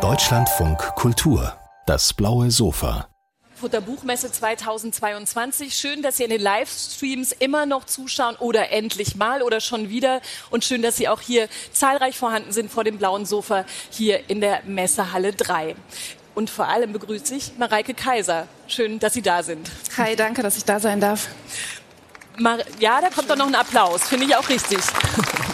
Deutschlandfunk Kultur, das blaue Sofa. Frankfurter Buchmesse 2022. Schön, dass Sie in den Livestreams immer noch zuschauen oder endlich mal oder schon wieder. Und schön, dass Sie auch hier zahlreich vorhanden sind vor dem blauen Sofa hier in der Messehalle 3. Und vor allem begrüße ich Mareike Kaiser. Schön, dass Sie da sind. Hi, danke, dass ich da sein darf. Mar ja, da kommt doch noch ein Applaus. Finde ich auch richtig.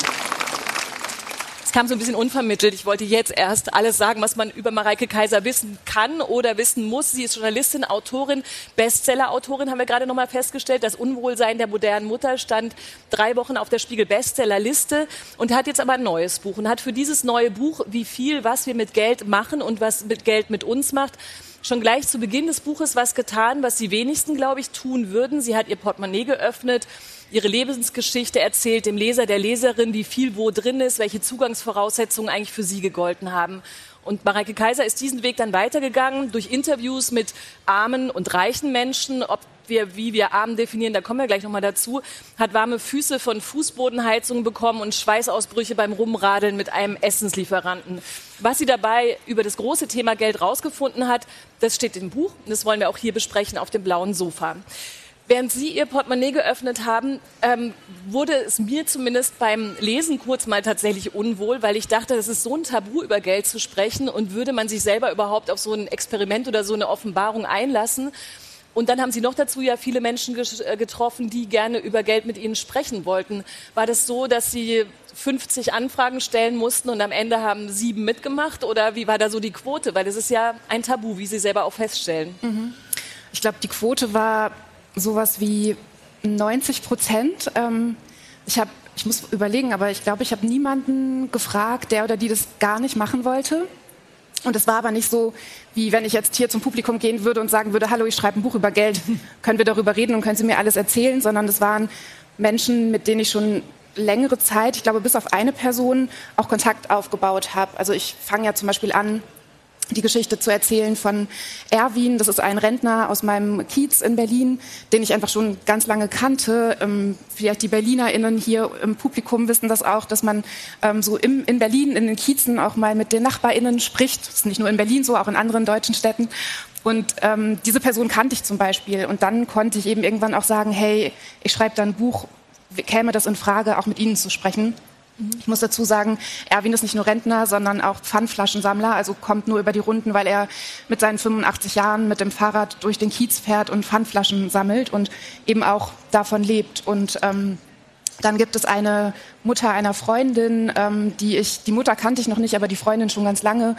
Es kam so ein bisschen unvermittelt. Ich wollte jetzt erst alles sagen, was man über Mareike Kaiser wissen kann oder wissen muss. Sie ist Journalistin, Autorin, Bestseller-Autorin, haben wir gerade noch mal festgestellt. Das Unwohlsein der modernen Mutter stand drei Wochen auf der Spiegel Bestsellerliste und hat jetzt aber ein neues Buch und hat für dieses neue Buch, wie viel, was wir mit Geld machen und was mit Geld mit uns macht, schon gleich zu Beginn des Buches was getan, was die wenigsten, glaube ich, tun würden. Sie hat ihr Portemonnaie geöffnet ihre Lebensgeschichte erzählt, dem Leser, der Leserin, wie viel wo drin ist, welche Zugangsvoraussetzungen eigentlich für sie gegolten haben. Und Mareike Kaiser ist diesen Weg dann weitergegangen durch Interviews mit armen und reichen Menschen, ob wir, wie wir arm definieren, da kommen wir gleich nochmal dazu, hat warme Füße von Fußbodenheizungen bekommen und Schweißausbrüche beim Rumradeln mit einem Essenslieferanten. Was sie dabei über das große Thema Geld rausgefunden hat, das steht im Buch und das wollen wir auch hier besprechen auf dem blauen Sofa. Während Sie Ihr Portemonnaie geöffnet haben, ähm, wurde es mir zumindest beim Lesen kurz mal tatsächlich unwohl, weil ich dachte, es ist so ein Tabu, über Geld zu sprechen und würde man sich selber überhaupt auf so ein Experiment oder so eine Offenbarung einlassen. Und dann haben Sie noch dazu ja viele Menschen äh, getroffen, die gerne über Geld mit Ihnen sprechen wollten. War das so, dass Sie 50 Anfragen stellen mussten und am Ende haben sieben mitgemacht? Oder wie war da so die Quote? Weil das ist ja ein Tabu, wie Sie selber auch feststellen. Mhm. Ich glaube, die Quote war sowas wie 90 Prozent. Ähm, ich habe, ich muss überlegen, aber ich glaube, ich habe niemanden gefragt, der oder die das gar nicht machen wollte. Und es war aber nicht so, wie wenn ich jetzt hier zum Publikum gehen würde und sagen würde, hallo, ich schreibe ein Buch über Geld, können wir darüber reden und können Sie mir alles erzählen, sondern es waren Menschen, mit denen ich schon längere Zeit, ich glaube bis auf eine Person, auch Kontakt aufgebaut habe. Also ich fange ja zum Beispiel an, die Geschichte zu erzählen von Erwin. Das ist ein Rentner aus meinem Kiez in Berlin, den ich einfach schon ganz lange kannte. Ähm, vielleicht die BerlinerInnen hier im Publikum wissen das auch, dass man ähm, so im, in Berlin, in den Kiezen auch mal mit den NachbarInnen spricht. Das ist nicht nur in Berlin so, auch in anderen deutschen Städten. Und ähm, diese Person kannte ich zum Beispiel. Und dann konnte ich eben irgendwann auch sagen, hey, ich schreibe da ein Buch, käme das in Frage, auch mit Ihnen zu sprechen. Ich muss dazu sagen, Erwin ist nicht nur Rentner, sondern auch Pfandflaschensammler, also kommt nur über die Runden, weil er mit seinen 85 Jahren mit dem Fahrrad durch den Kiez fährt und Pfandflaschen sammelt und eben auch davon lebt. Und ähm, dann gibt es eine Mutter einer Freundin, ähm, die ich, die Mutter kannte ich noch nicht, aber die Freundin schon ganz lange.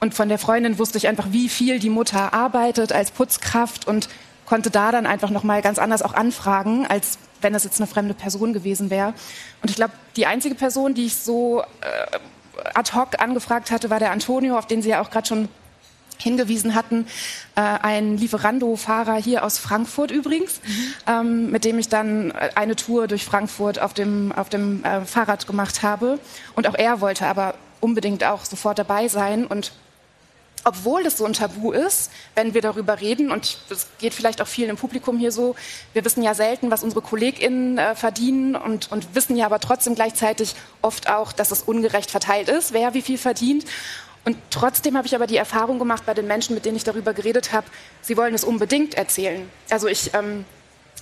Und von der Freundin wusste ich einfach, wie viel die Mutter arbeitet als Putzkraft und konnte da dann einfach noch mal ganz anders auch anfragen, als wenn es jetzt eine fremde Person gewesen wäre. Und ich glaube, die einzige Person, die ich so äh, ad hoc angefragt hatte, war der Antonio, auf den Sie ja auch gerade schon hingewiesen hatten, äh, ein Lieferando-Fahrer hier aus Frankfurt übrigens, mhm. ähm, mit dem ich dann eine Tour durch Frankfurt auf dem, auf dem äh, Fahrrad gemacht habe. Und auch er wollte aber unbedingt auch sofort dabei sein und obwohl das so ein Tabu ist, wenn wir darüber reden, und es geht vielleicht auch vielen im Publikum hier so, wir wissen ja selten, was unsere KollegInnen äh, verdienen und, und wissen ja aber trotzdem gleichzeitig oft auch, dass es ungerecht verteilt ist, wer wie viel verdient. Und trotzdem habe ich aber die Erfahrung gemacht bei den Menschen, mit denen ich darüber geredet habe, sie wollen es unbedingt erzählen. Also ich ähm,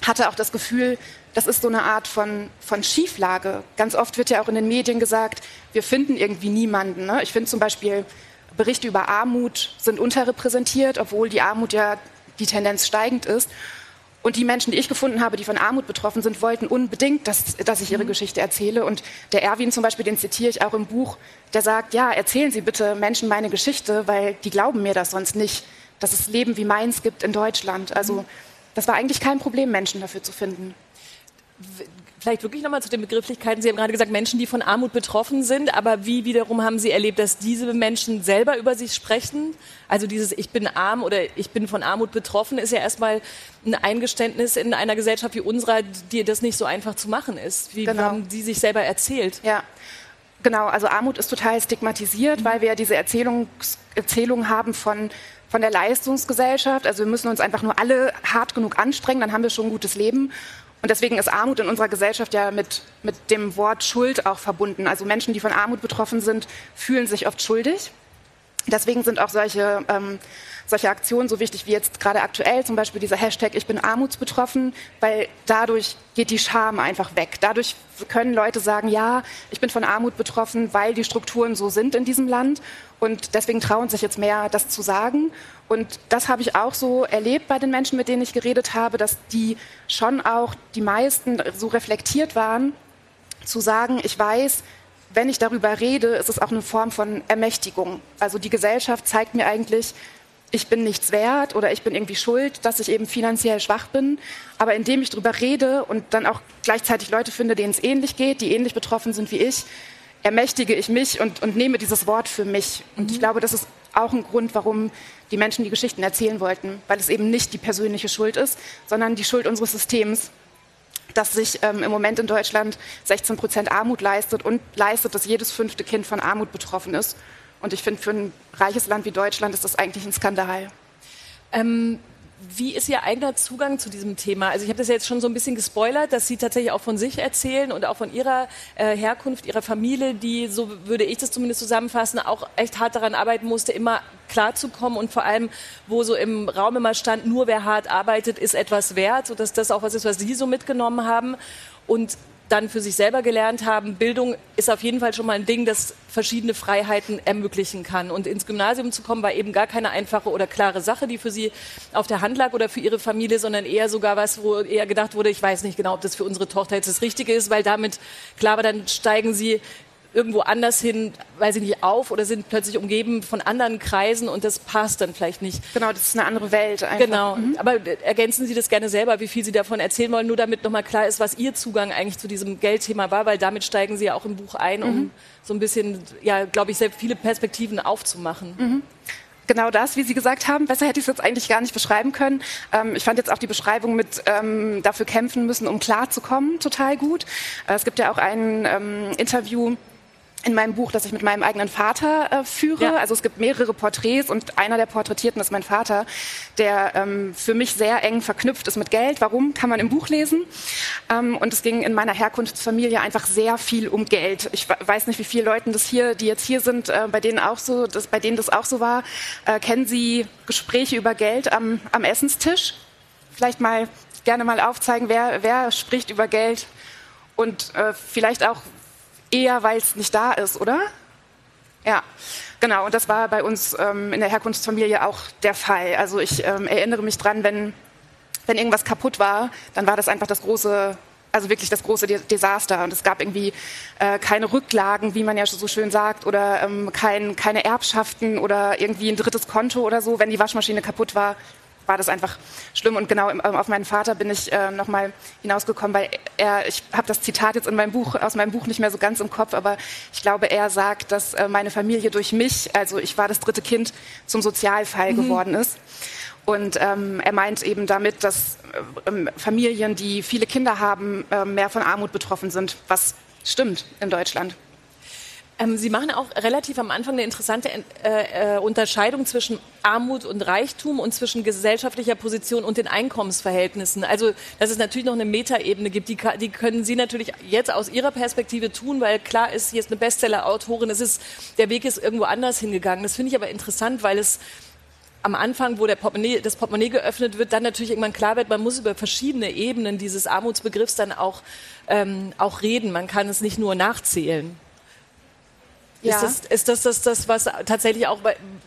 hatte auch das Gefühl, das ist so eine Art von, von Schieflage. Ganz oft wird ja auch in den Medien gesagt, wir finden irgendwie niemanden. Ne? Ich finde zum Beispiel Berichte über Armut sind unterrepräsentiert, obwohl die Armut ja die Tendenz steigend ist. Und die Menschen, die ich gefunden habe, die von Armut betroffen sind, wollten unbedingt, dass, dass ich ihre mhm. Geschichte erzähle. Und der Erwin zum Beispiel, den zitiere ich auch im Buch, der sagt, ja, erzählen Sie bitte Menschen meine Geschichte, weil die glauben mir das sonst nicht, dass es Leben wie meins gibt in Deutschland. Also mhm. das war eigentlich kein Problem, Menschen dafür zu finden. Vielleicht wirklich nochmal zu den Begrifflichkeiten. Sie haben gerade gesagt, Menschen, die von Armut betroffen sind. Aber wie wiederum haben Sie erlebt, dass diese Menschen selber über sich sprechen? Also dieses Ich bin arm oder ich bin von Armut betroffen ist ja erstmal ein Eingeständnis in einer Gesellschaft wie unserer, die das nicht so einfach zu machen ist. Wie genau. haben Sie sich selber erzählt? Ja. Genau, also Armut ist total stigmatisiert, mhm. weil wir ja diese Erzählung, Erzählung haben von von der Leistungsgesellschaft. Also wir müssen uns einfach nur alle hart genug anstrengen, dann haben wir schon ein gutes Leben. Und deswegen ist Armut in unserer Gesellschaft ja mit, mit dem Wort Schuld auch verbunden. Also Menschen, die von Armut betroffen sind, fühlen sich oft schuldig. Deswegen sind auch solche, ähm, solche Aktionen so wichtig wie jetzt gerade aktuell, zum Beispiel dieser Hashtag Ich bin armutsbetroffen, weil dadurch geht die Scham einfach weg. Dadurch können Leute sagen, ja, ich bin von Armut betroffen, weil die Strukturen so sind in diesem Land. Und deswegen trauen sich jetzt mehr, das zu sagen. Und das habe ich auch so erlebt bei den Menschen, mit denen ich geredet habe, dass die schon auch die meisten so reflektiert waren, zu sagen, ich weiß, wenn ich darüber rede, ist es auch eine Form von Ermächtigung. Also die Gesellschaft zeigt mir eigentlich, ich bin nichts wert oder ich bin irgendwie schuld, dass ich eben finanziell schwach bin. Aber indem ich darüber rede und dann auch gleichzeitig Leute finde, denen es ähnlich geht, die ähnlich betroffen sind wie ich, ermächtige ich mich und, und nehme dieses Wort für mich. Und mhm. ich glaube, das ist auch ein Grund, warum die Menschen die Geschichten erzählen wollten, weil es eben nicht die persönliche Schuld ist, sondern die Schuld unseres Systems, das sich ähm, im Moment in Deutschland 16 Prozent Armut leistet und leistet, dass jedes fünfte Kind von Armut betroffen ist. Und ich finde, für ein reiches Land wie Deutschland ist das eigentlich ein Skandal. Ähm, wie ist Ihr eigener Zugang zu diesem Thema? Also ich habe das ja jetzt schon so ein bisschen gespoilert, dass Sie tatsächlich auch von sich erzählen und auch von Ihrer äh, Herkunft, Ihrer Familie, die, so würde ich das zumindest zusammenfassen, auch echt hart daran arbeiten musste, immer klarzukommen und vor allem, wo so im Raum immer stand, nur wer hart arbeitet, ist etwas wert, sodass das auch was ist, was Sie so mitgenommen haben. Und dann für sich selber gelernt haben, Bildung ist auf jeden Fall schon mal ein Ding, das verschiedene Freiheiten ermöglichen kann. Und ins Gymnasium zu kommen, war eben gar keine einfache oder klare Sache, die für sie auf der Hand lag oder für ihre Familie, sondern eher sogar was, wo eher gedacht wurde, ich weiß nicht genau, ob das für unsere Tochter jetzt das Richtige ist, weil damit, klar war, dann steigen sie irgendwo anders hin, weil sie nicht auf oder sind plötzlich umgeben von anderen Kreisen und das passt dann vielleicht nicht. Genau, das ist eine andere Welt. Einfach. Genau, mhm. aber ergänzen Sie das gerne selber, wie viel Sie davon erzählen wollen, nur damit nochmal klar ist, was Ihr Zugang eigentlich zu diesem Geldthema war, weil damit steigen Sie ja auch im Buch ein, um mhm. so ein bisschen, ja, glaube ich, sehr viele Perspektiven aufzumachen. Mhm genau das, wie Sie gesagt haben. Besser hätte ich es jetzt eigentlich gar nicht beschreiben können. Ähm, ich fand jetzt auch die Beschreibung mit ähm, dafür kämpfen müssen, um klarzukommen, total gut. Äh, es gibt ja auch ein ähm, Interview in meinem Buch, das ich mit meinem eigenen Vater äh, führe. Ja. Also es gibt mehrere Porträts und einer der Porträtierten ist mein Vater, der ähm, für mich sehr eng verknüpft ist mit Geld. Warum? Kann man im Buch lesen. Ähm, und es ging in meiner Herkunftsfamilie einfach sehr viel um Geld. Ich weiß nicht, wie viele Leute das hier, die jetzt hier sind, äh, bei denen auch so, das, bei denen das auch so war. Äh, kennen Sie Gespräche über Geld am, am Essenstisch? Vielleicht mal gerne mal aufzeigen, wer, wer spricht über Geld und äh, vielleicht auch eher, weil es nicht da ist, oder? Ja, genau. Und das war bei uns ähm, in der Herkunftsfamilie auch der Fall. Also ich ähm, erinnere mich dran, wenn, wenn irgendwas kaputt war, dann war das einfach das große, also wirklich das große Desaster. Und es gab irgendwie äh, keine Rücklagen, wie man ja so schön sagt, oder ähm, kein, keine Erbschaften oder irgendwie ein drittes Konto oder so. Wenn die Waschmaschine kaputt war, war das einfach schlimm. Und genau ähm, auf meinen Vater bin ich äh, nochmal hinausgekommen, weil er, ich habe das Zitat jetzt in meinem Buch, aus meinem Buch nicht mehr so ganz im Kopf, aber ich glaube, er sagt, dass äh, meine Familie durch mich, also ich war das dritte Kind, zum Sozialfall mhm. geworden ist. Und ähm, er meint eben damit, dass äh, Familien, die viele Kinder haben, äh, mehr von Armut betroffen sind, was stimmt in Deutschland. Ähm, Sie machen auch relativ am Anfang eine interessante äh, äh, Unterscheidung zwischen Armut und Reichtum und zwischen gesellschaftlicher Position und den Einkommensverhältnissen. Also, dass es natürlich noch eine Metaebene gibt, die, die können Sie natürlich jetzt aus Ihrer Perspektive tun, weil klar ist, hier ist eine Bestseller-Autorin, es ist, der Weg ist irgendwo anders hingegangen. Das finde ich aber interessant, weil es am Anfang, wo der Portemonnaie, das Portemonnaie geöffnet wird, dann natürlich irgendwann klar wird, man muss über verschiedene Ebenen dieses Armutsbegriffs dann auch, ähm, auch reden. Man kann es nicht nur nachzählen. Ja. Ist, das, ist das, das das, was tatsächlich auch,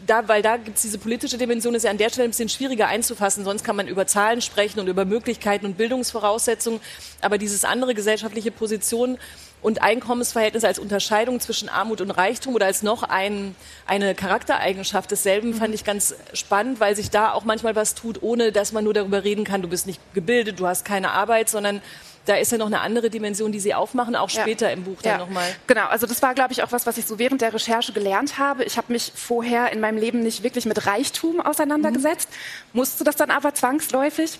da, weil da gibt es diese politische Dimension, ist ja an der Stelle ein bisschen schwieriger einzufassen. Sonst kann man über Zahlen sprechen und über Möglichkeiten und Bildungsvoraussetzungen. Aber dieses andere gesellschaftliche Position und Einkommensverhältnis als Unterscheidung zwischen Armut und Reichtum oder als noch ein, eine Charaktereigenschaft desselben mhm. fand ich ganz spannend, weil sich da auch manchmal was tut, ohne dass man nur darüber reden kann, du bist nicht gebildet, du hast keine Arbeit, sondern da ist ja noch eine andere Dimension, die Sie aufmachen, auch später ja. im Buch dann ja. nochmal. Genau, also das war, glaube ich, auch was, was ich so während der Recherche gelernt habe. Ich habe mich vorher in meinem Leben nicht wirklich mit Reichtum auseinandergesetzt, mhm. musste das dann aber zwangsläufig.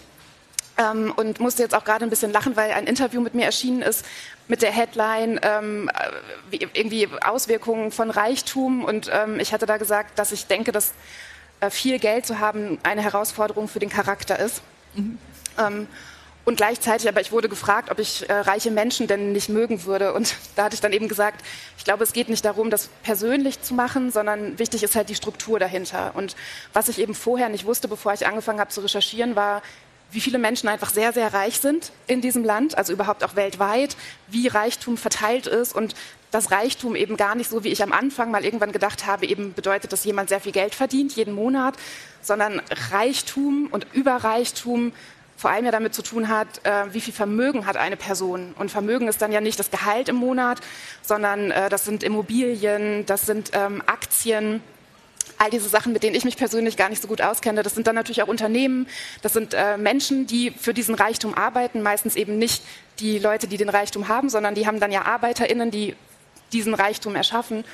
Ähm, und musste jetzt auch gerade ein bisschen lachen, weil ein Interview mit mir erschienen ist mit der Headline ähm, wie, irgendwie Auswirkungen von Reichtum. Und ähm, ich hatte da gesagt, dass ich denke, dass äh, viel Geld zu haben eine Herausforderung für den Charakter ist. Mhm. Und gleichzeitig, aber ich wurde gefragt, ob ich äh, reiche Menschen denn nicht mögen würde. Und da hatte ich dann eben gesagt, ich glaube, es geht nicht darum, das persönlich zu machen, sondern wichtig ist halt die Struktur dahinter. Und was ich eben vorher nicht wusste, bevor ich angefangen habe zu recherchieren, war, wie viele Menschen einfach sehr, sehr reich sind in diesem Land, also überhaupt auch weltweit, wie Reichtum verteilt ist und dass Reichtum eben gar nicht so, wie ich am Anfang mal irgendwann gedacht habe, eben bedeutet, dass jemand sehr viel Geld verdient jeden Monat, sondern Reichtum und Überreichtum vor allem ja damit zu tun hat, äh, wie viel Vermögen hat eine Person. Und Vermögen ist dann ja nicht das Gehalt im Monat, sondern äh, das sind Immobilien, das sind ähm, Aktien. All diese Sachen, mit denen ich mich persönlich gar nicht so gut auskenne, das sind dann natürlich auch Unternehmen, das sind äh, Menschen, die für diesen Reichtum arbeiten, meistens eben nicht die Leute, die den Reichtum haben, sondern die haben dann ja ArbeiterInnen, die diesen Reichtum erschaffen.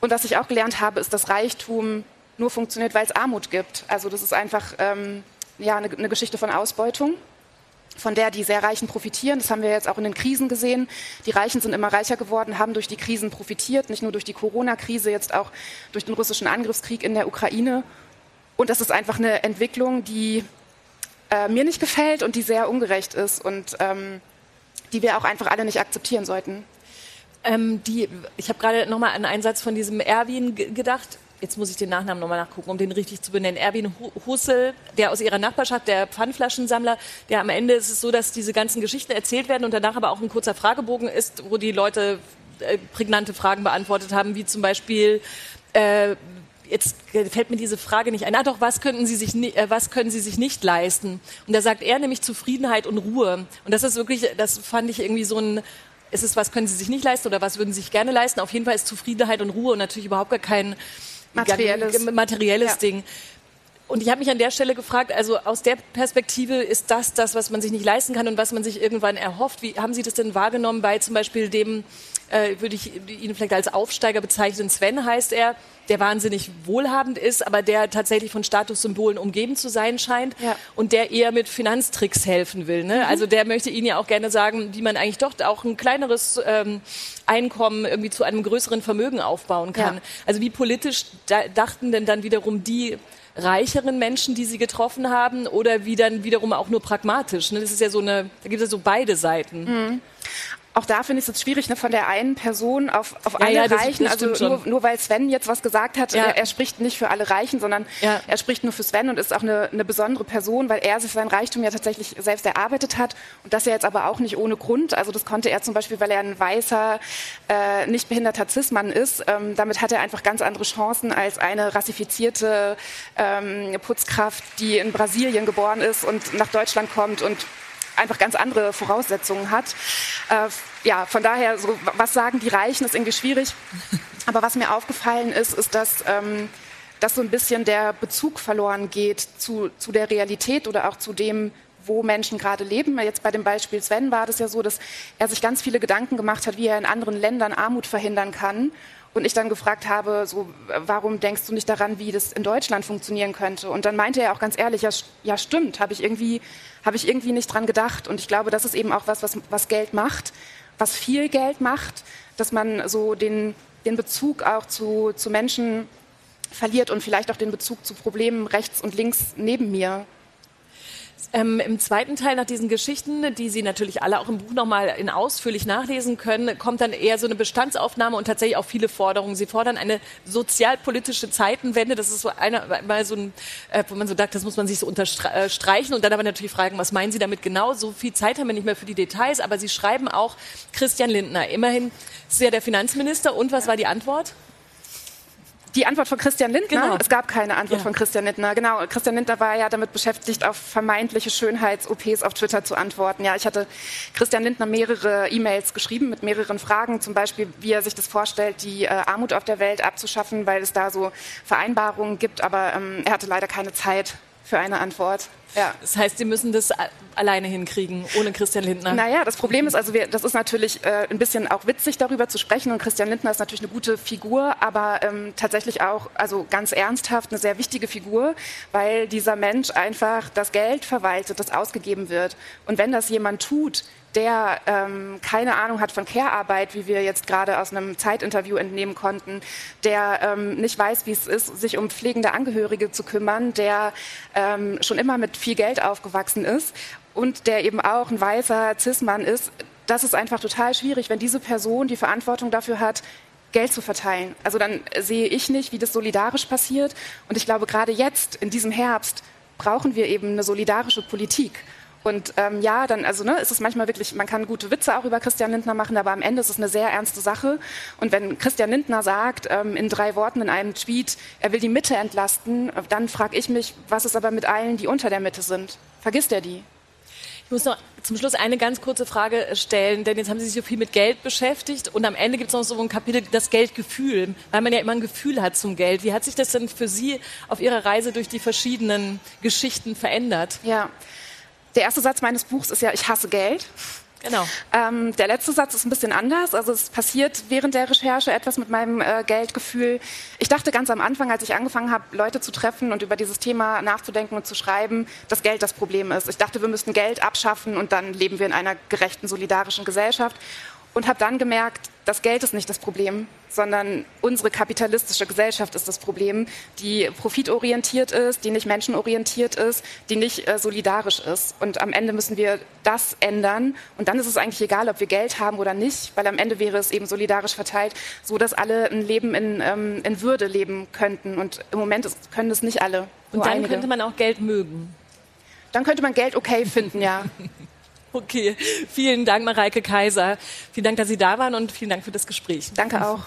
Und was ich auch gelernt habe, ist, dass Reichtum nur funktioniert, weil es Armut gibt. Also das ist einfach ähm, ja, eine, eine Geschichte von Ausbeutung von der die sehr Reichen profitieren. Das haben wir jetzt auch in den Krisen gesehen. Die Reichen sind immer reicher geworden, haben durch die Krisen profitiert, nicht nur durch die Corona-Krise, jetzt auch durch den russischen Angriffskrieg in der Ukraine. Und das ist einfach eine Entwicklung, die äh, mir nicht gefällt und die sehr ungerecht ist und ähm, die wir auch einfach alle nicht akzeptieren sollten. Ähm, die, ich habe gerade noch mal an einen Satz von diesem Erwin gedacht jetzt muss ich den Nachnamen nochmal nachgucken, um den richtig zu benennen. Erwin Hussel, der aus ihrer Nachbarschaft, der Pfandflaschensammler, der am Ende ist es so, dass diese ganzen Geschichten erzählt werden und danach aber auch ein kurzer Fragebogen ist, wo die Leute äh, prägnante Fragen beantwortet haben, wie zum Beispiel, äh, jetzt fällt mir diese Frage nicht ein. Ah doch, was könnten Sie sich, äh, was können Sie sich nicht leisten? Und da sagt er nämlich Zufriedenheit und Ruhe. Und das ist wirklich, das fand ich irgendwie so ein, ist es, was können Sie sich nicht leisten oder was würden Sie sich gerne leisten? Auf jeden Fall ist Zufriedenheit und Ruhe und natürlich überhaupt gar kein materielles, materielles ja. Ding. Und ich habe mich an der Stelle gefragt, also aus der Perspektive ist das das, was man sich nicht leisten kann und was man sich irgendwann erhofft. Wie haben Sie das denn wahrgenommen bei zum Beispiel dem, äh, würde ich ihn vielleicht als Aufsteiger bezeichnen, Sven heißt er, der wahnsinnig wohlhabend ist, aber der tatsächlich von Statussymbolen umgeben zu sein scheint ja. und der eher mit Finanztricks helfen will. Ne? Mhm. Also der möchte Ihnen ja auch gerne sagen, wie man eigentlich doch auch ein kleineres ähm, Einkommen irgendwie zu einem größeren Vermögen aufbauen kann. Ja. Also wie politisch da, dachten denn dann wiederum die reicheren Menschen, die sie getroffen haben, oder wie dann wiederum auch nur pragmatisch? Ne? Das ist ja so eine, da gibt es ja so beide Seiten. Mhm auch da finde ich es jetzt schwierig, ne, von der einen Person auf, auf ja, alle ja, das, Reichen. Das also nur, nur, weil Sven jetzt was gesagt hat, ja. er, er, spricht nicht für alle Reichen, sondern er spricht nur für Sven und ist auch eine, eine, besondere Person, weil er sich sein Reichtum ja tatsächlich selbst erarbeitet hat und das ja jetzt aber auch nicht ohne Grund. Also das konnte er zum Beispiel, weil er ein weißer, äh, nicht behinderter Cis-Mann ist. Ähm, damit hat er einfach ganz andere Chancen als eine rassifizierte ähm, Putzkraft, die in Brasilien geboren ist und nach Deutschland kommt und einfach ganz andere Voraussetzungen hat. Äh, ja, von daher, so, was sagen die Reichen, ist irgendwie schwierig. Aber was mir aufgefallen ist, ist, dass, ähm, dass so ein bisschen der Bezug verloren geht zu, zu der Realität oder auch zu dem, wo Menschen gerade leben. Jetzt bei dem Beispiel Sven war das ja so, dass er sich ganz viele Gedanken gemacht hat, wie er in anderen Ländern Armut verhindern kann. Und ich dann gefragt habe, so, warum denkst du nicht daran, wie das in Deutschland funktionieren könnte? Und dann meinte er auch ganz ehrlich, ja, ja stimmt, habe ich, irgendwie, hab ich irgendwie nicht dran gedacht. Und ich glaube, das ist eben auch was, was, was Geld macht, was viel Geld macht, dass man so den, den Bezug auch zu, zu Menschen verliert und vielleicht auch den Bezug zu Problemen rechts und links neben mir ähm, Im zweiten Teil nach diesen Geschichten, die Sie natürlich alle auch im Buch nochmal in ausführlich nachlesen können, kommt dann eher so eine Bestandsaufnahme und tatsächlich auch viele Forderungen. Sie fordern eine sozialpolitische Zeitenwende. Das ist so einer, mal so ein, äh, wo man so sagt, das muss man sich so unterstreichen und dann aber natürlich fragen, was meinen Sie damit genau? So viel Zeit haben wir nicht mehr für die Details, aber Sie schreiben auch Christian Lindner. Immerhin ist ja der Finanzminister. Und was war die Antwort? Die Antwort von Christian Lindner? Genau. Es gab keine Antwort ja. von Christian Lindner. Genau, Christian Lindner war ja damit beschäftigt, auf vermeintliche Schönheits-OPs auf Twitter zu antworten. Ja, ich hatte Christian Lindner mehrere E-Mails geschrieben mit mehreren Fragen, zum Beispiel, wie er sich das vorstellt, die äh, Armut auf der Welt abzuschaffen, weil es da so Vereinbarungen gibt. Aber ähm, er hatte leider keine Zeit für eine Antwort. Ja. Das heißt, Sie müssen das alleine hinkriegen, ohne Christian Lindner. Naja, das Problem ist, also wir, das ist natürlich äh, ein bisschen auch witzig, darüber zu sprechen. Und Christian Lindner ist natürlich eine gute Figur, aber ähm, tatsächlich auch, also ganz ernsthaft, eine sehr wichtige Figur, weil dieser Mensch einfach das Geld verwaltet, das ausgegeben wird. Und wenn das jemand tut, der ähm, keine Ahnung hat von Care-Arbeit, wie wir jetzt gerade aus einem Zeitinterview entnehmen konnten, der ähm, nicht weiß, wie es ist, sich um pflegende Angehörige zu kümmern, der ähm, schon immer mit viel Geld aufgewachsen ist und der eben auch ein weißer Cis-Mann ist, das ist einfach total schwierig, wenn diese Person die Verantwortung dafür hat, Geld zu verteilen. Also dann sehe ich nicht, wie das solidarisch passiert. Und ich glaube, gerade jetzt, in diesem Herbst, brauchen wir eben eine solidarische Politik. Und ähm, ja, dann, also ne, ist es manchmal wirklich, man kann gute Witze auch über Christian Lindner machen, aber am Ende ist es eine sehr ernste Sache. Und wenn Christian Lindner sagt, ähm, in drei Worten in einem Tweet, er will die Mitte entlasten, dann frage ich mich, was ist aber mit allen, die unter der Mitte sind? Vergisst er die? Ich muss noch zum Schluss eine ganz kurze Frage stellen, denn jetzt haben Sie sich so viel mit Geld beschäftigt und am Ende gibt es noch so ein Kapitel, das Geldgefühl, weil man ja immer ein Gefühl hat zum Geld. Wie hat sich das denn für Sie auf Ihrer Reise durch die verschiedenen Geschichten verändert? Ja, der erste Satz meines Buchs ist ja, ich hasse Geld. Genau. Ähm, der letzte Satz ist ein bisschen anders. Also es passiert während der Recherche etwas mit meinem äh, Geldgefühl. Ich dachte ganz am Anfang, als ich angefangen habe, Leute zu treffen und über dieses Thema nachzudenken und zu schreiben, dass Geld das Problem ist. Ich dachte, wir müssten Geld abschaffen und dann leben wir in einer gerechten, solidarischen Gesellschaft und habe dann gemerkt, das Geld ist nicht das Problem, sondern unsere kapitalistische Gesellschaft ist das Problem, die profitorientiert ist, die nicht menschenorientiert ist, die nicht äh, solidarisch ist. Und am Ende müssen wir das ändern. Und dann ist es eigentlich egal, ob wir Geld haben oder nicht, weil am Ende wäre es eben solidarisch verteilt, so dass alle ein Leben in, ähm, in Würde leben könnten. Und im Moment ist, können es nicht alle. Und dann einige. könnte man auch Geld mögen. Dann könnte man Geld okay finden, ja. Okay, vielen Dank, Mareike Kaiser. Vielen Dank, dass Sie da waren und vielen Dank für das Gespräch. Danke auch.